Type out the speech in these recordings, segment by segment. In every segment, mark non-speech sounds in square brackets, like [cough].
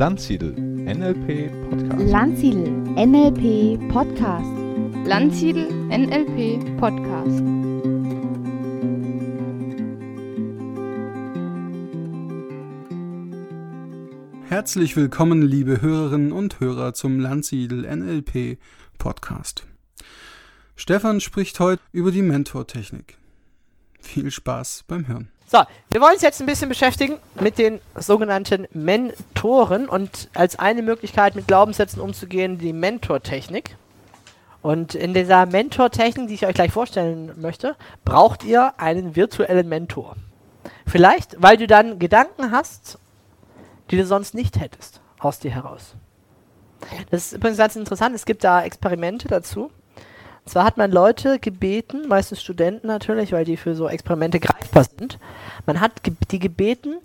Landsiedel NLP Podcast. Landsiedel NLP Podcast. Landsiedel NLP Podcast. Herzlich willkommen, liebe Hörerinnen und Hörer, zum Landsiedel NLP Podcast. Stefan spricht heute über die Mentortechnik. Viel Spaß beim Hören. So, wir wollen uns jetzt ein bisschen beschäftigen mit den sogenannten Mentoren und als eine Möglichkeit mit Glaubenssätzen umzugehen, die Mentortechnik. Und in dieser Mentortechnik, die ich euch gleich vorstellen möchte, braucht ihr einen virtuellen Mentor. Vielleicht, weil du dann Gedanken hast, die du sonst nicht hättest, aus dir heraus. Das ist übrigens ganz interessant, es gibt da Experimente dazu. Und zwar hat man Leute gebeten, meistens Studenten natürlich, weil die für so Experimente greifbar sind. Man hat ge die gebeten,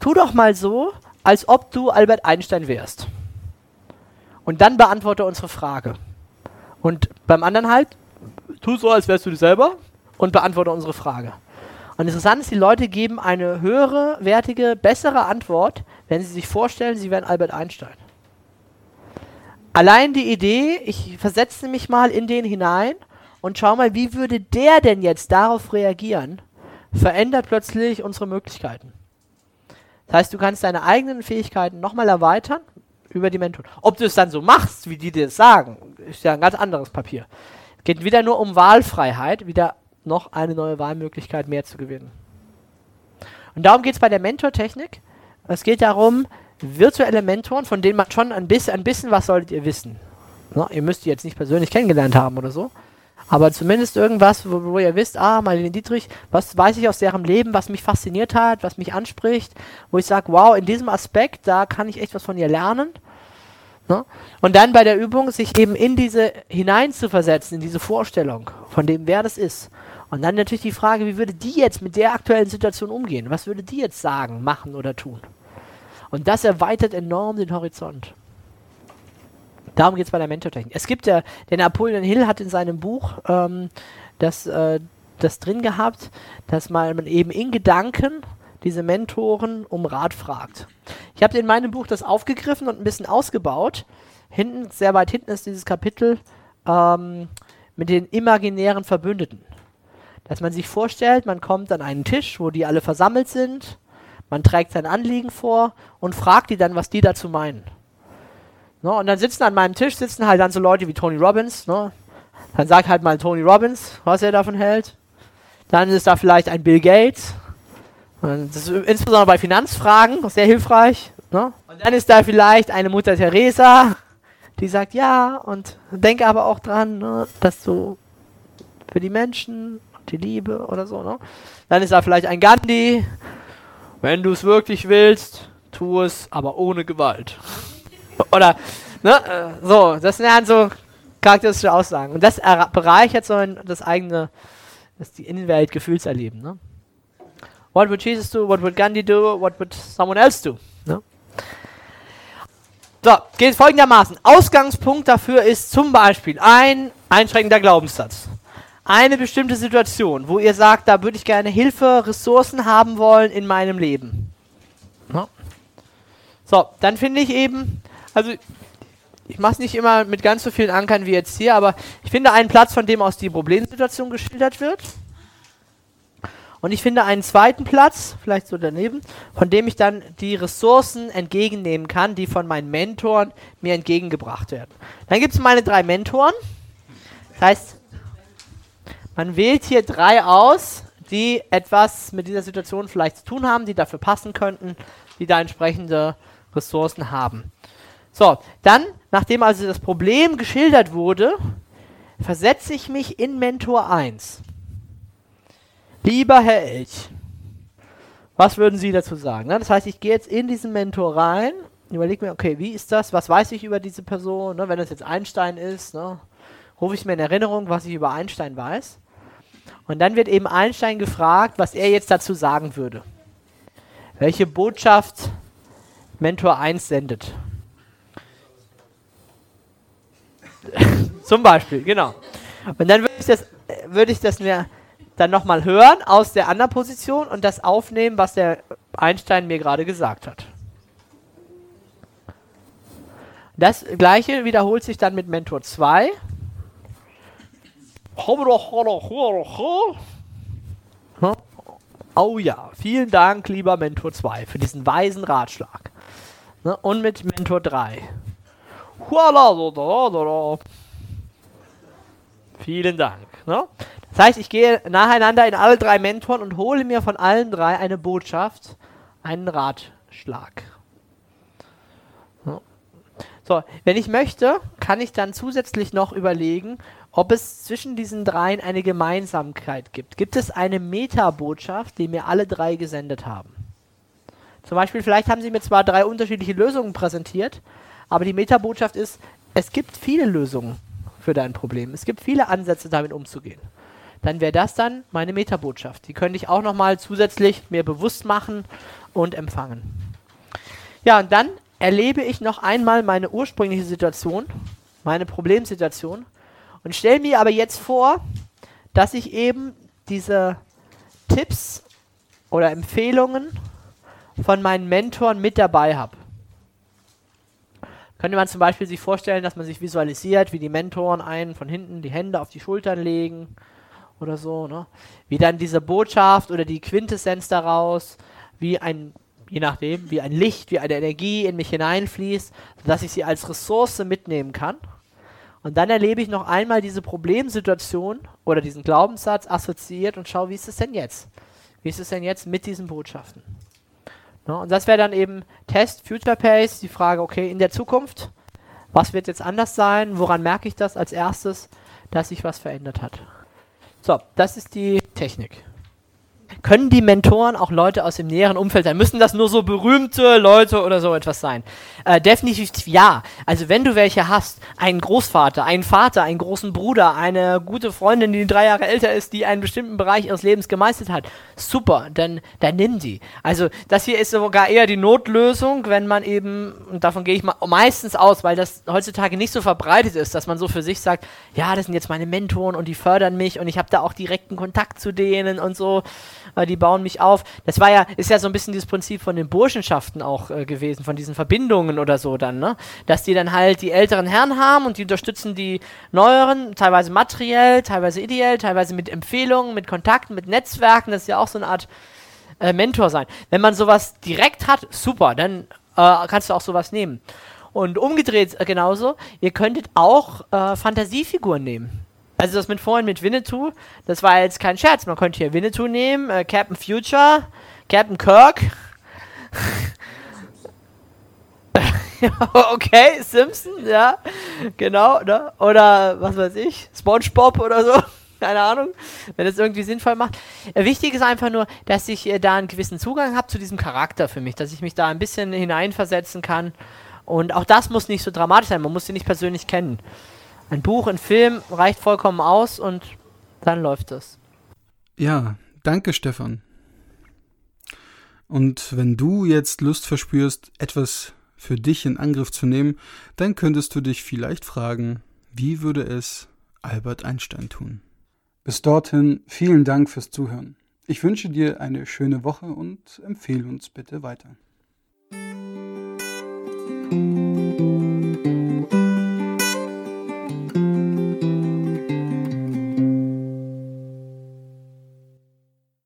tu doch mal so, als ob du Albert Einstein wärst. Und dann beantworte unsere Frage. Und beim anderen halt, tu so, als wärst du du selber und beantworte unsere Frage. Und interessant ist, die Leute geben eine höhere, wertige, bessere Antwort, wenn sie sich vorstellen, sie wären Albert Einstein. Allein die Idee, ich versetze mich mal in den hinein und schau mal, wie würde der denn jetzt darauf reagieren, verändert plötzlich unsere Möglichkeiten. Das heißt, du kannst deine eigenen Fähigkeiten nochmal erweitern über die Mentoren. Ob du es dann so machst, wie die dir das sagen, ist ja ein ganz anderes Papier. Es geht wieder nur um Wahlfreiheit, wieder noch eine neue Wahlmöglichkeit mehr zu gewinnen. Und darum geht es bei der Mentortechnik. Es geht darum, virtuelle Mentoren, von denen man schon ein bisschen, ein bisschen was solltet ihr wissen. No, ihr müsst die jetzt nicht persönlich kennengelernt haben oder so. Aber zumindest irgendwas, wo, wo ihr wisst, ah, Marlene Dietrich, was weiß ich aus deren Leben, was mich fasziniert hat, was mich anspricht, wo ich sage, wow, in diesem Aspekt, da kann ich echt was von ihr lernen. No? Und dann bei der Übung sich eben in diese hineinzuversetzen, in diese Vorstellung von dem, wer das ist. Und dann natürlich die Frage, wie würde die jetzt mit der aktuellen Situation umgehen? Was würde die jetzt sagen, machen oder tun? Und das erweitert enorm den Horizont. Darum geht es bei der Mentortechnik. Es gibt ja, der Napoleon Hill hat in seinem Buch ähm, das, äh, das drin gehabt, dass man eben in Gedanken diese Mentoren um Rat fragt. Ich habe in meinem Buch das aufgegriffen und ein bisschen ausgebaut. Hinten, sehr weit hinten ist dieses Kapitel ähm, mit den imaginären Verbündeten. Dass man sich vorstellt, man kommt an einen Tisch, wo die alle versammelt sind man trägt sein Anliegen vor und fragt die dann, was die dazu meinen. No, und dann sitzen an meinem Tisch sitzen halt dann so Leute wie Tony Robbins. No? Dann sagt halt mal Tony Robbins, was er davon hält. Dann ist da vielleicht ein Bill Gates. Das ist insbesondere bei Finanzfragen sehr hilfreich. No? Und dann ist da vielleicht eine Mutter Teresa, die sagt ja und denke aber auch dran, ne, dass du für die Menschen die Liebe oder so. Ne? Dann ist da vielleicht ein Gandhi, wenn du es wirklich willst, tu es, aber ohne Gewalt. Oder, ne, äh, so, das sind ja so charakteristische Aussagen. Und das bereichert so das eigene, das die Innenwelt Gefühlserleben, ne? What would Jesus do? What would Gandhi do? What would someone else do? Ne? So, geht folgendermaßen. Ausgangspunkt dafür ist zum Beispiel ein einschränkender Glaubenssatz eine bestimmte Situation, wo ihr sagt, da würde ich gerne Hilfe, Ressourcen haben wollen in meinem Leben. Ja. So, dann finde ich eben, also ich mache es nicht immer mit ganz so vielen Ankern wie jetzt hier, aber ich finde einen Platz, von dem aus die Problemsituation geschildert wird. Und ich finde einen zweiten Platz, vielleicht so daneben, von dem ich dann die Ressourcen entgegennehmen kann, die von meinen Mentoren mir entgegengebracht werden. Dann gibt es meine drei Mentoren. Das heißt, man wählt hier drei aus, die etwas mit dieser Situation vielleicht zu tun haben, die dafür passen könnten, die da entsprechende Ressourcen haben. So, dann, nachdem also das Problem geschildert wurde, versetze ich mich in Mentor 1. Lieber Herr Elch, was würden Sie dazu sagen? Das heißt, ich gehe jetzt in diesen Mentor rein, überlege mir, okay, wie ist das? Was weiß ich über diese Person? Ne? Wenn das jetzt Einstein ist, ne? rufe ich mir in Erinnerung, was ich über Einstein weiß. Und dann wird eben Einstein gefragt, was er jetzt dazu sagen würde. Welche Botschaft Mentor 1 sendet. [laughs] Zum Beispiel, genau. Und dann würde ich das, würde ich das mir dann nochmal hören aus der anderen Position und das aufnehmen, was der Einstein mir gerade gesagt hat. Das gleiche wiederholt sich dann mit Mentor 2. Oh ja, vielen Dank, lieber Mentor 2, für diesen weisen Ratschlag. Ne? Und mit Mentor 3. Vielen Dank. Ne? Das heißt, ich gehe nacheinander in alle drei Mentoren und hole mir von allen drei eine Botschaft, einen Ratschlag. So, wenn ich möchte, kann ich dann zusätzlich noch überlegen, ob es zwischen diesen dreien eine Gemeinsamkeit gibt. Gibt es eine Metabotschaft, die mir alle drei gesendet haben? Zum Beispiel, vielleicht haben sie mir zwar drei unterschiedliche Lösungen präsentiert, aber die Metabotschaft ist, es gibt viele Lösungen für dein Problem. Es gibt viele Ansätze, damit umzugehen. Dann wäre das dann meine Metabotschaft. Die könnte ich auch nochmal zusätzlich mir bewusst machen und empfangen. Ja, und dann erlebe ich noch einmal meine ursprüngliche Situation, meine Problemsituation und stelle mir aber jetzt vor, dass ich eben diese Tipps oder Empfehlungen von meinen Mentoren mit dabei habe. Könnte man zum Beispiel sich vorstellen, dass man sich visualisiert, wie die Mentoren einen von hinten die Hände auf die Schultern legen oder so, ne? Wie dann diese Botschaft oder die Quintessenz daraus, wie ein je nachdem, wie ein Licht, wie eine Energie in mich hineinfließt, sodass ich sie als Ressource mitnehmen kann. Und dann erlebe ich noch einmal diese Problemsituation oder diesen Glaubenssatz assoziiert und schaue, wie ist es denn jetzt? Wie ist es denn jetzt mit diesen Botschaften? No, und das wäre dann eben Test, Future Pace, die Frage, okay, in der Zukunft, was wird jetzt anders sein? Woran merke ich das als erstes, dass sich was verändert hat? So, das ist die Technik. Können die Mentoren auch Leute aus dem näheren Umfeld sein? Müssen das nur so berühmte Leute oder so etwas sein? Äh, definitiv ja. Also wenn du welche hast, einen Großvater, einen Vater, einen großen Bruder, eine gute Freundin, die drei Jahre älter ist, die einen bestimmten Bereich ihres Lebens gemeistert hat, super, dann, dann nimm die. Also das hier ist sogar eher die Notlösung, wenn man eben, und davon gehe ich mal meistens aus, weil das heutzutage nicht so verbreitet ist, dass man so für sich sagt, ja, das sind jetzt meine Mentoren und die fördern mich und ich habe da auch direkten Kontakt zu denen und so äh, die bauen mich auf. Das war ja, ist ja so ein bisschen dieses Prinzip von den Burschenschaften auch äh, gewesen, von diesen Verbindungen oder so dann, ne? Dass die dann halt die älteren Herren haben und die unterstützen die neueren, teilweise materiell, teilweise ideell, teilweise mit Empfehlungen, mit Kontakten, mit Netzwerken. Das ist ja auch so eine Art äh, Mentor sein. Wenn man sowas direkt hat, super, dann äh, kannst du auch sowas nehmen. Und umgedreht äh, genauso, ihr könntet auch äh, Fantasiefiguren nehmen. Also das mit vorhin mit Winnetou, das war jetzt kein Scherz. Man könnte hier Winnetou nehmen, äh, Captain Future, Captain Kirk. [laughs] okay, Simpson, ja, genau, ne? Oder was weiß ich, SpongeBob oder so. [laughs] Keine Ahnung, wenn das irgendwie sinnvoll macht. Äh, wichtig ist einfach nur, dass ich äh, da einen gewissen Zugang habe zu diesem Charakter für mich, dass ich mich da ein bisschen hineinversetzen kann. Und auch das muss nicht so dramatisch sein, man muss sie nicht persönlich kennen. Ein Buch, ein Film reicht vollkommen aus und dann läuft es. Ja, danke Stefan. Und wenn du jetzt Lust verspürst, etwas für dich in Angriff zu nehmen, dann könntest du dich vielleicht fragen, wie würde es Albert Einstein tun? Bis dorthin vielen Dank fürs Zuhören. Ich wünsche dir eine schöne Woche und empfehle uns bitte weiter.